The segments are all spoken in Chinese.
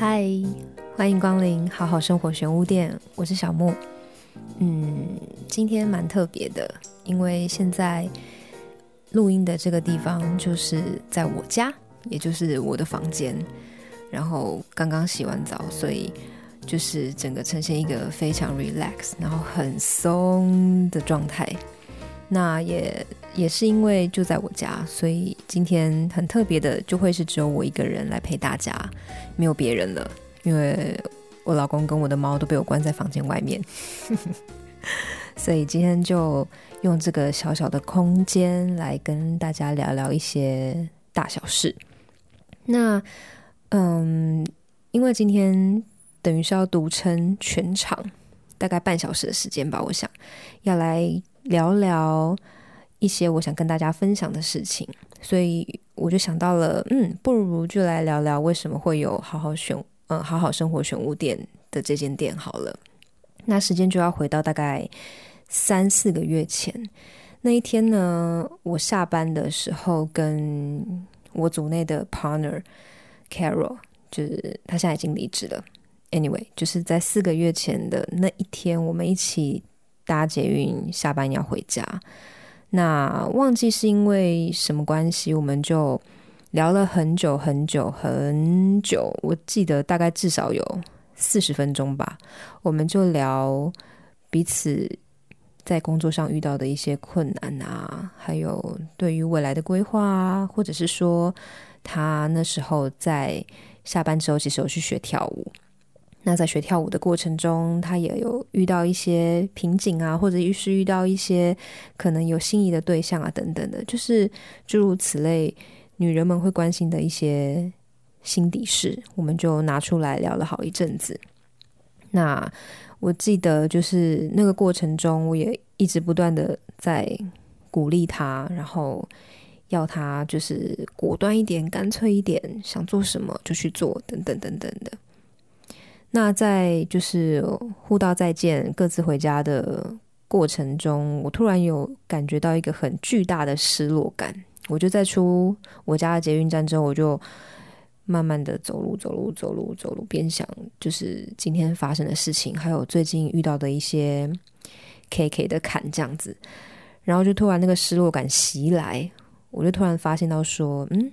嗨，欢迎光临好好生活玄物店，我是小木。嗯，今天蛮特别的，因为现在录音的这个地方就是在我家，也就是我的房间。然后刚刚洗完澡，所以就是整个呈现一个非常 relax，然后很松的状态。那也也是因为就在我家，所以今天很特别的，就会是只有我一个人来陪大家，没有别人了。因为我老公跟我的猫都被我关在房间外面，所以今天就用这个小小的空间来跟大家聊聊一些大小事。那嗯，因为今天等于是要独撑全场，大概半小时的时间吧，我想要来。聊聊一些我想跟大家分享的事情，所以我就想到了，嗯，不如就来聊聊为什么会有好好选，嗯，好好生活选物店的这间店好了。那时间就要回到大概三四个月前那一天呢，我下班的时候跟我组内的 partner Carol，就是他现在已经离职了。Anyway，就是在四个月前的那一天，我们一起。搭捷运下班要回家，那忘记是因为什么关系，我们就聊了很久很久很久。我记得大概至少有四十分钟吧。我们就聊彼此在工作上遇到的一些困难啊，还有对于未来的规划啊，或者是说他那时候在下班之后其实有去学跳舞。那在学跳舞的过程中，他也有遇到一些瓶颈啊，或者是遇到一些可能有心仪的对象啊，等等的，就是诸如此类，女人们会关心的一些心底事，我们就拿出来聊了好一阵子。那我记得就是那个过程中，我也一直不断的在鼓励他，然后要他就是果断一点、干脆一点，想做什么就去做，等等等等的。那在就是互道再见、各自回家的过程中，我突然有感觉到一个很巨大的失落感。我就在出我家的捷运站之后，我就慢慢的走路、走路、走路、走路，边想就是今天发生的事情，还有最近遇到的一些 K K 的坎这样子。然后就突然那个失落感袭来，我就突然发现到说，嗯，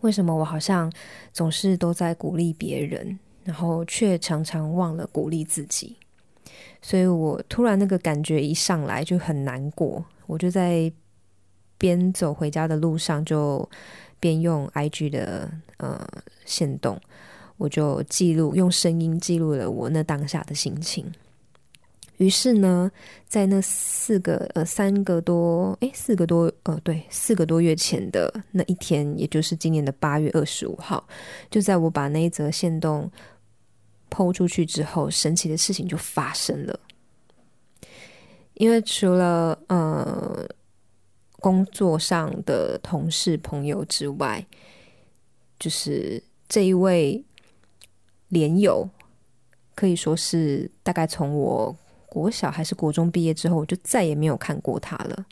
为什么我好像总是都在鼓励别人？然后却常常忘了鼓励自己，所以我突然那个感觉一上来就很难过。我就在边走回家的路上，就边用 IG 的呃线动，我就记录用声音记录了我那当下的心情。于是呢，在那四个呃三个多诶四个多呃对四个多月前的那一天，也就是今年的八月二十五号，就在我把那一则线动抛出去之后，神奇的事情就发生了。因为除了呃工作上的同事朋友之外，就是这一位连友，可以说是大概从我。国小还是国中毕业之后，我就再也没有看过他了。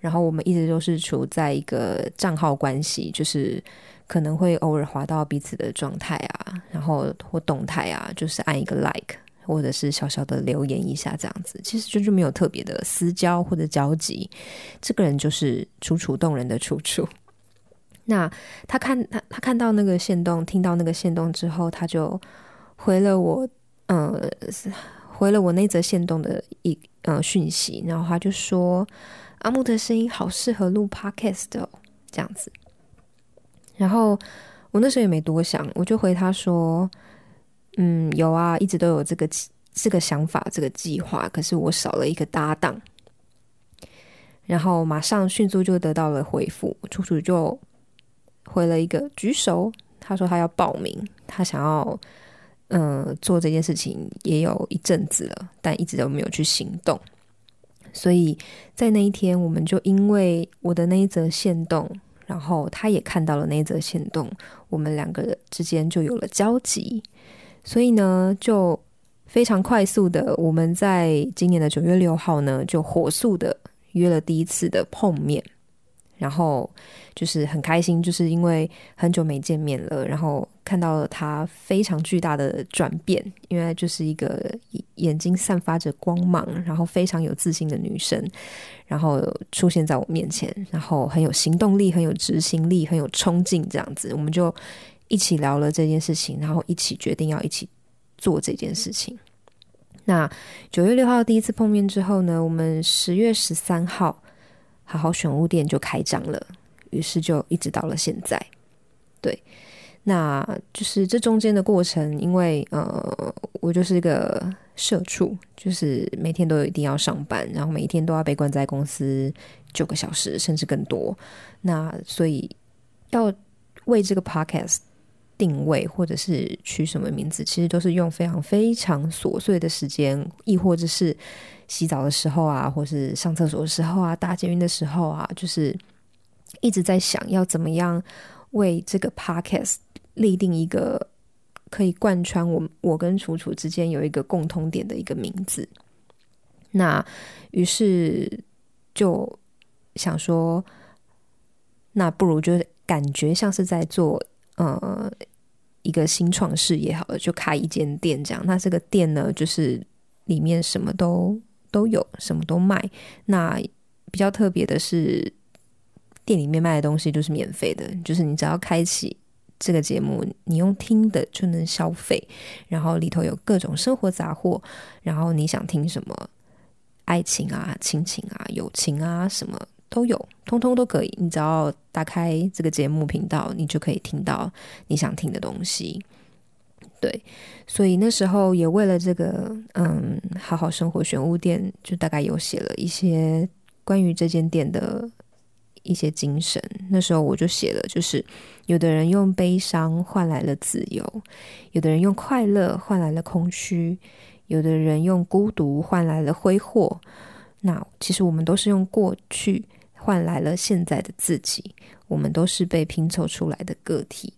然后我们一直都是处在一个账号关系，就是可能会偶尔滑到彼此的状态啊，然后或动态啊，就是按一个 like，或者是小小的留言一下这样子。其实就是没有特别的私交或者交集。这个人就是楚楚动人的楚楚。那他看他他看到那个线动，听到那个线动之后，他就回了我，呃。回了我那则线动的一呃讯息，然后他就说阿木的声音好适合录 podcast 哦，这样子。然后我那时候也没多想，我就回他说，嗯，有啊，一直都有这个这个想法，这个计划，可是我少了一个搭档。然后马上迅速就得到了回复，楚楚就回了一个举手，他说他要报名，他想要。嗯，做这件事情也有一阵子了，但一直都没有去行动。所以在那一天，我们就因为我的那一则线动，然后他也看到了那一则线动，我们两个之间就有了交集。所以呢，就非常快速的，我们在今年的九月六号呢，就火速的约了第一次的碰面。然后就是很开心，就是因为很久没见面了，然后看到了她非常巨大的转变，因为就是一个眼睛散发着光芒，然后非常有自信的女生，然后出现在我面前，然后很有行动力，很有执行力，很有冲劲，这样子，我们就一起聊了这件事情，然后一起决定要一起做这件事情。那九月六号第一次碰面之后呢，我们十月十三号好好选物店就开张了，于是就一直到了现在。对，那就是这中间的过程，因为呃，我就是一个社畜，就是每天都有一定要上班，然后每一天都要被关在公司九个小时甚至更多。那所以要为这个 podcast。定位或者是取什么名字，其实都是用非常非常琐碎的时间，亦或者是洗澡的时候啊，或是上厕所的时候啊，搭捷运的时候啊，就是一直在想要怎么样为这个 podcast 立定一个可以贯穿我我跟楚楚之间有一个共通点的一个名字。那于是就想说，那不如就感觉像是在做。呃，一个新创事业好了，就开一间店这样。那这个店呢，就是里面什么都都有，什么都卖。那比较特别的是，店里面卖的东西就是免费的，就是你只要开启这个节目，你用听的就能消费。然后里头有各种生活杂货，然后你想听什么，爱情啊、亲情啊、友情啊什么。都有，通通都可以。你只要打开这个节目频道，你就可以听到你想听的东西。对，所以那时候也为了这个，嗯，好好生活选物店，就大概有写了一些关于这间店的一些精神。那时候我就写了，就是有的人用悲伤换来了自由，有的人用快乐换来了空虚，有的人用孤独换来了挥霍。那其实我们都是用过去。换来了现在的自己，我们都是被拼凑出来的个体。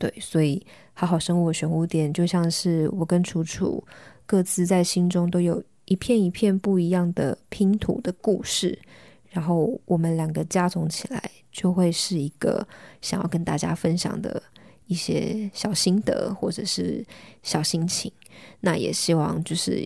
对，所以好好生活玄物店就像是我跟楚楚各自在心中都有一片一片不一样的拼图的故事，然后我们两个加总起来，就会是一个想要跟大家分享的一些小心得或者是小心情。那也希望就是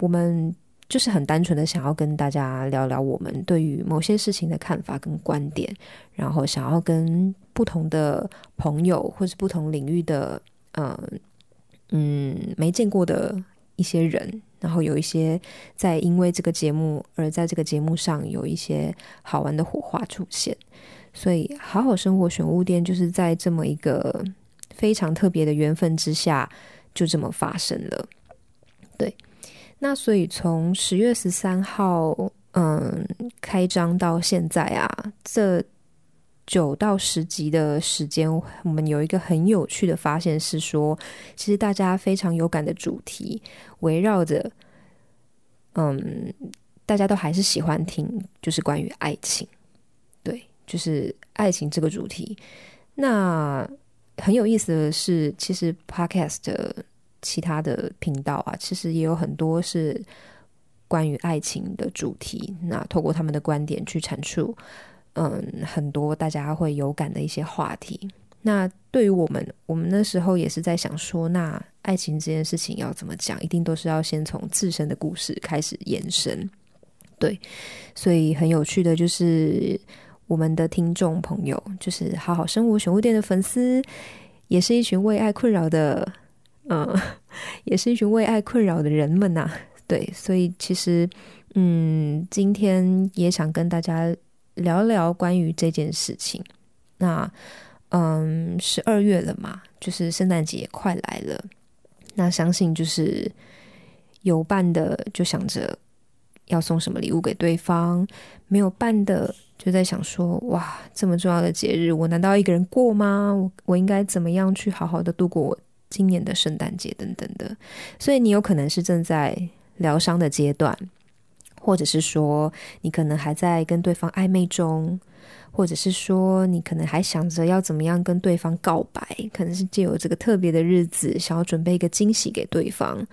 我们。就是很单纯的想要跟大家聊聊我们对于某些事情的看法跟观点，然后想要跟不同的朋友或是不同领域的，嗯嗯没见过的一些人，然后有一些在因为这个节目而在这个节目上有一些好玩的火花出现，所以好好生活选物店就是在这么一个非常特别的缘分之下，就这么发生了，对。那所以从十月十三号，嗯，开张到现在啊，这九到十集的时间，我们有一个很有趣的发现是说，其实大家非常有感的主题，围绕着，嗯，大家都还是喜欢听，就是关于爱情，对，就是爱情这个主题。那很有意思的是，其实 Podcast。其他的频道啊，其实也有很多是关于爱情的主题。那透过他们的观点去阐述，嗯，很多大家会有感的一些话题。那对于我们，我们那时候也是在想说，那爱情这件事情要怎么讲，一定都是要先从自身的故事开始延伸。对，所以很有趣的就是我们的听众朋友，就是好好生活选物店的粉丝，也是一群为爱困扰的。嗯，也是一群为爱困扰的人们呐。对，所以其实，嗯，今天也想跟大家聊聊关于这件事情。那，嗯，十二月了嘛，就是圣诞节快来了。那相信就是有伴的就想着要送什么礼物给对方，没有伴的就在想说，哇，这么重要的节日，我难道一个人过吗？我我应该怎么样去好好的度过我？今年的圣诞节等等的，所以你有可能是正在疗伤的阶段，或者是说你可能还在跟对方暧昧中，或者是说你可能还想着要怎么样跟对方告白，可能是借由这个特别的日子，想要准备一个惊喜给对方，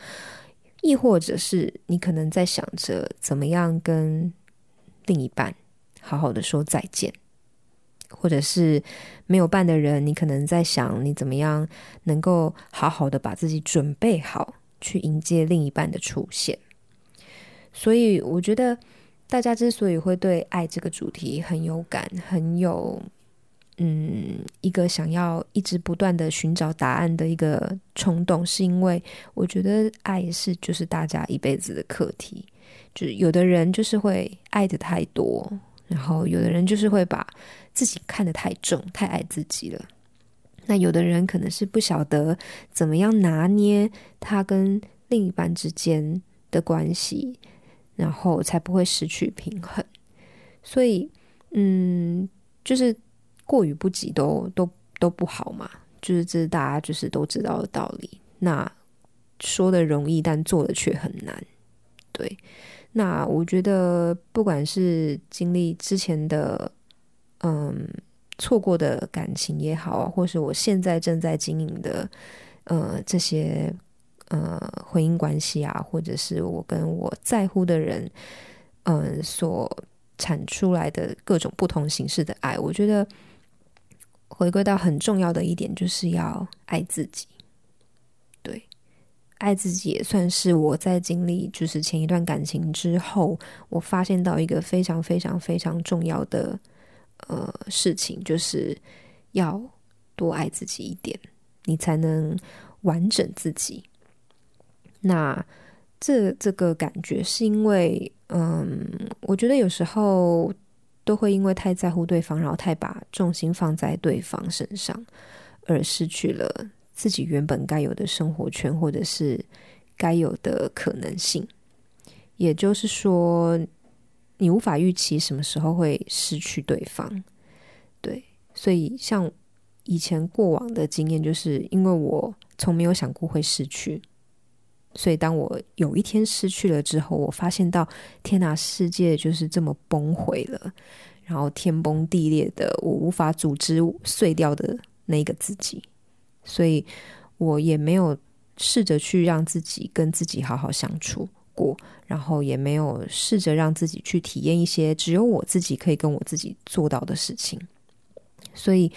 亦或者是你可能在想着怎么样跟另一半好好的说再见。或者是没有伴的人，你可能在想你怎么样能够好好的把自己准备好，去迎接另一半的出现。所以，我觉得大家之所以会对爱这个主题很有感，很有。嗯，一个想要一直不断的寻找答案的一个冲动，是因为我觉得爱是就是大家一辈子的课题。就是有的人就是会爱的太多，然后有的人就是会把自己看得太重，太爱自己了。那有的人可能是不晓得怎么样拿捏他跟另一半之间的关系，然后才不会失去平衡。所以，嗯，就是。过于不及都都都不好嘛，就是这是大家就是都知道的道理。那说的容易，但做的却很难。对，那我觉得不管是经历之前的嗯错过的感情也好，或是我现在正在经营的呃这些呃婚姻关系啊，或者是我跟我在乎的人嗯所产出来的各种不同形式的爱，我觉得。回归到很重要的一点，就是要爱自己。对，爱自己也算是我在经历就是前一段感情之后，我发现到一个非常非常非常重要的呃事情，就是要多爱自己一点，你才能完整自己。那这这个感觉是因为，嗯，我觉得有时候。都会因为太在乎对方，然后太把重心放在对方身上，而失去了自己原本该有的生活圈，或者是该有的可能性。也就是说，你无法预期什么时候会失去对方。对，所以像以前过往的经验，就是因为我从没有想过会失去。所以，当我有一天失去了之后，我发现到天哪，世界就是这么崩毁了，然后天崩地裂的，我无法组织碎掉的那个自己。所以我也没有试着去让自己跟自己好好相处过，然后也没有试着让自己去体验一些只有我自己可以跟我自己做到的事情。所以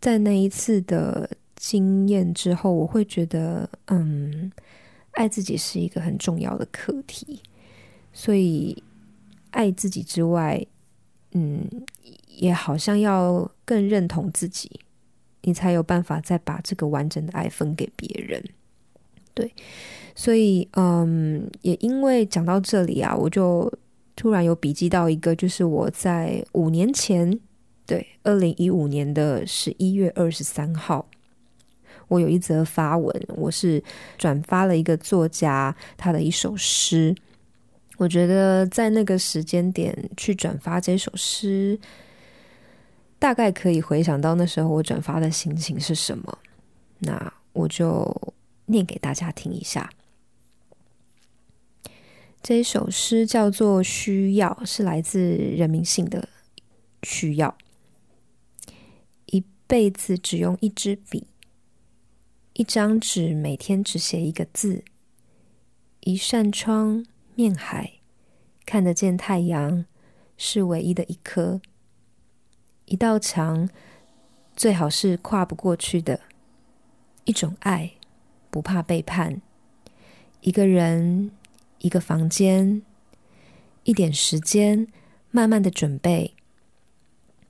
在那一次的经验之后，我会觉得，嗯。爱自己是一个很重要的课题，所以爱自己之外，嗯，也好像要更认同自己，你才有办法再把这个完整的爱分给别人。对，所以，嗯，也因为讲到这里啊，我就突然有笔记到一个，就是我在五年前，对，二零一五年的十一月二十三号。我有一则发文，我是转发了一个作家他的一首诗。我觉得在那个时间点去转发这首诗，大概可以回想到那时候我转发的心情是什么。那我就念给大家听一下。这一首诗叫做《需要》，是来自人民性的需要。一辈子只用一支笔。一张纸，每天只写一个字；一扇窗，面海，看得见太阳，是唯一的一颗；一道墙，最好是跨不过去的；一种爱，不怕背叛；一个人，一个房间，一点时间，慢慢的准备，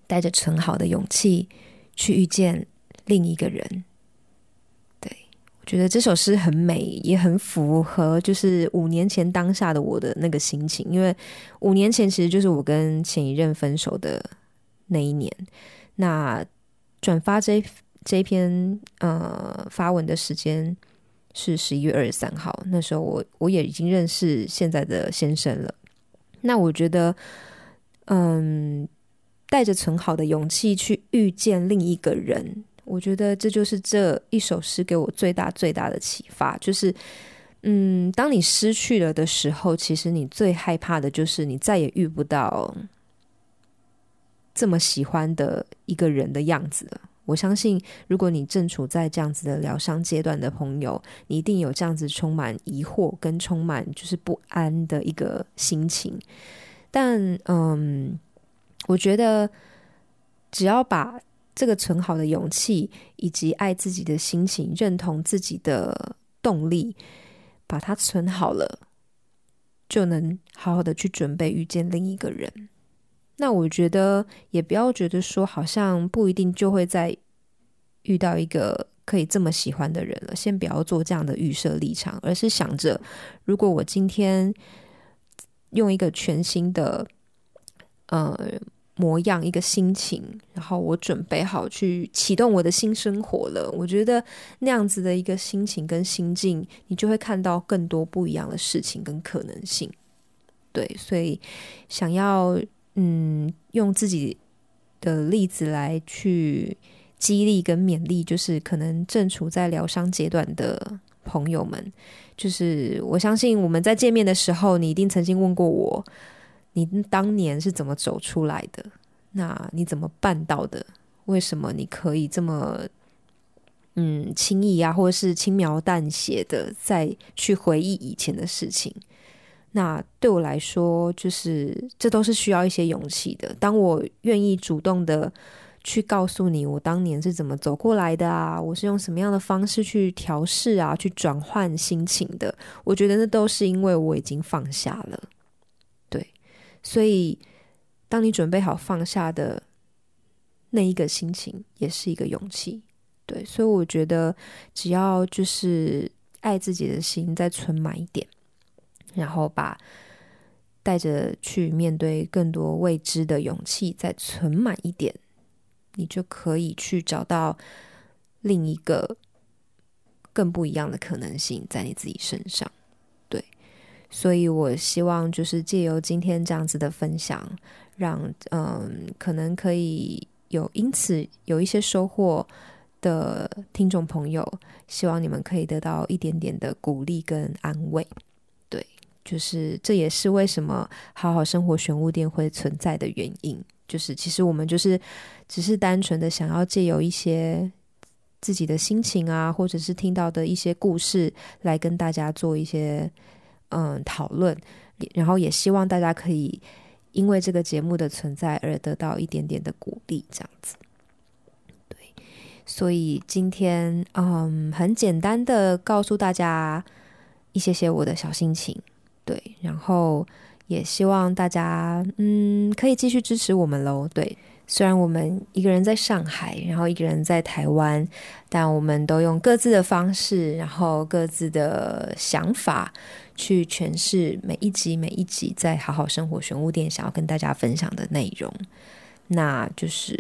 带着存好的勇气去遇见另一个人。觉得这首诗很美，也很符合就是五年前当下的我的那个心情。因为五年前其实就是我跟前一任分手的那一年。那转发这这篇呃发文的时间是十一月二十三号，那时候我我也已经认识现在的先生了。那我觉得，嗯，带着存好的勇气去遇见另一个人。我觉得这就是这一首诗给我最大最大的启发，就是，嗯，当你失去了的时候，其实你最害怕的就是你再也遇不到这么喜欢的一个人的样子了。我相信，如果你正处在这样子的疗伤阶段的朋友，你一定有这样子充满疑惑跟充满就是不安的一个心情。但，嗯，我觉得。只要把这个存好的勇气，以及爱自己的心情、认同自己的动力，把它存好了，就能好好的去准备遇见另一个人。那我觉得也不要觉得说，好像不一定就会在遇到一个可以这么喜欢的人了。先不要做这样的预设立场，而是想着，如果我今天用一个全新的呃模样、一个心情，然后我准备好去启动我的新生活了，我觉得那样子的一个心情跟心境，你就会看到更多不一样的事情跟可能性。对，所以想要。嗯，用自己的例子来去激励跟勉励，就是可能正处在疗伤阶段的朋友们，就是我相信我们在见面的时候，你一定曾经问过我，你当年是怎么走出来的？那你怎么办到的？为什么你可以这么嗯轻易啊，或者是轻描淡写的再去回忆以前的事情？那对我来说，就是这都是需要一些勇气的。当我愿意主动的去告诉你，我当年是怎么走过来的啊，我是用什么样的方式去调试啊，去转换心情的。我觉得那都是因为我已经放下了。所以当你准备好放下的那一个心情，也是一个勇气。对，所以我觉得只要就是爱自己的心再存满一点。然后把带着去面对更多未知的勇气再存满一点，你就可以去找到另一个更不一样的可能性在你自己身上。所以我希望就是借由今天这样子的分享，让嗯可能可以有因此有一些收获的听众朋友，希望你们可以得到一点点的鼓励跟安慰。对就是，这也是为什么好好生活玄物店会存在的原因。就是，其实我们就是只是单纯的想要借由一些自己的心情啊，或者是听到的一些故事，来跟大家做一些嗯讨论，然后也希望大家可以因为这个节目的存在而得到一点点的鼓励，这样子。对，所以今天嗯，很简单的告诉大家一些些我的小心情。对，然后也希望大家嗯可以继续支持我们喽。对，虽然我们一个人在上海，然后一个人在台湾，但我们都用各自的方式，然后各自的想法去诠释每一集每一集在好好生活玄物店想要跟大家分享的内容。那就是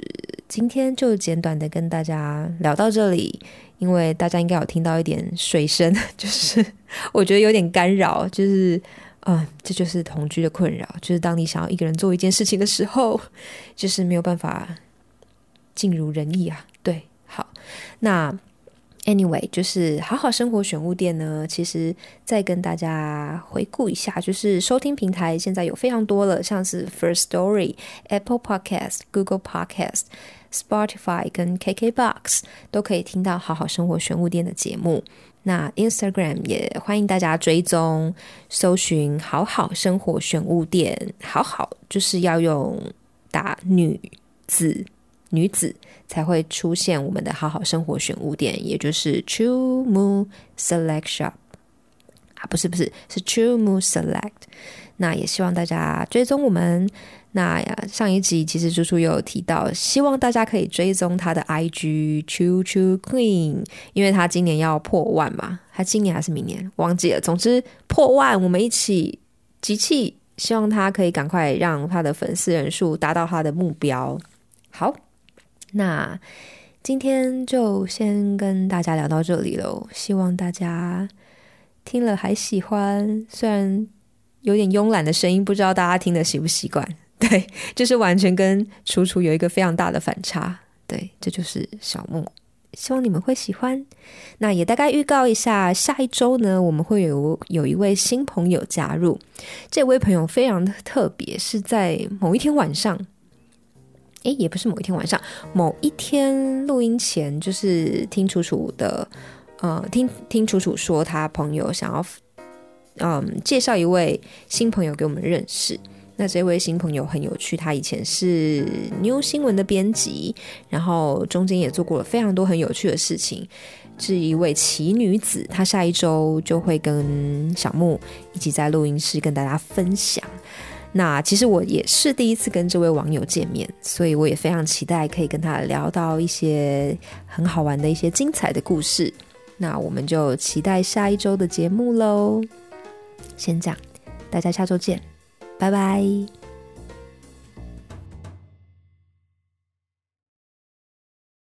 今天就简短的跟大家聊到这里，因为大家应该有听到一点水声，就是我觉得有点干扰，就是嗯，这就是同居的困扰，就是当你想要一个人做一件事情的时候，就是没有办法尽如人意啊。对，好，那。Anyway，就是好好生活选物店呢，其实再跟大家回顾一下，就是收听平台现在有非常多了，像是 First Story、Apple Podcast、Google Podcast、Spotify 跟 KKBox 都可以听到好好生活选物店的节目。那 Instagram 也欢迎大家追踪，搜寻好好生活选物店，好好就是要用打女子。女子才会出现我们的好好生活选物店，也就是 True Moon Select Shop 啊，不是不是是 True Moon Select。那也希望大家追踪我们。那呀，上一集其实猪猪有提到，希望大家可以追踪他的 IG True True Queen，因为他今年要破万嘛，他今年还是明年忘记了。总之破万，我们一起集气，希望他可以赶快让他的粉丝人数达到他的目标。好。那今天就先跟大家聊到这里喽，希望大家听了还喜欢。虽然有点慵懒的声音，不知道大家听的习不习惯。对，就是完全跟楚楚有一个非常大的反差。对，这就是小木，希望你们会喜欢。那也大概预告一下，下一周呢，我们会有有一位新朋友加入。这位朋友非常的特别，是在某一天晚上。诶，也不是某一天晚上，某一天录音前，就是听楚楚的，呃，听听楚楚说，他朋友想要，嗯，介绍一位新朋友给我们认识。那这位新朋友很有趣，他以前是 New 新闻的编辑，然后中间也做过了非常多很有趣的事情，是一位奇女子。她下一周就会跟小木一起在录音室跟大家分享。那其实我也是第一次跟这位网友见面，所以我也非常期待可以跟他聊到一些很好玩的一些精彩的故事。那我们就期待下一周的节目喽。先这样，大家下周见。拜拜。